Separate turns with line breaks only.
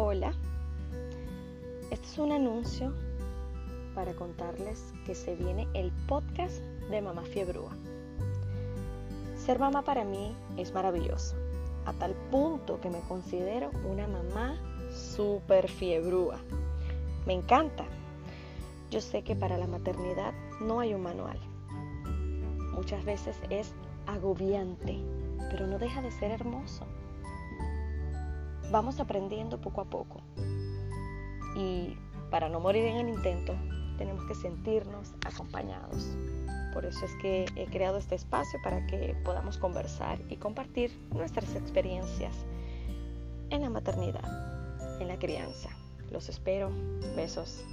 Hola, este es un anuncio para contarles que se viene el podcast de Mamá Fiebrúa. Ser mamá para mí es maravilloso, a tal punto que me considero una mamá súper fiebrúa. Me encanta. Yo sé que para la maternidad no hay un manual. Muchas veces es agobiante, pero no deja de ser hermoso. Vamos aprendiendo poco a poco. Y para no morir en el intento, tenemos que sentirnos acompañados. Por eso es que he creado este espacio para que podamos conversar y compartir nuestras experiencias en la maternidad, en la crianza. Los espero. Besos.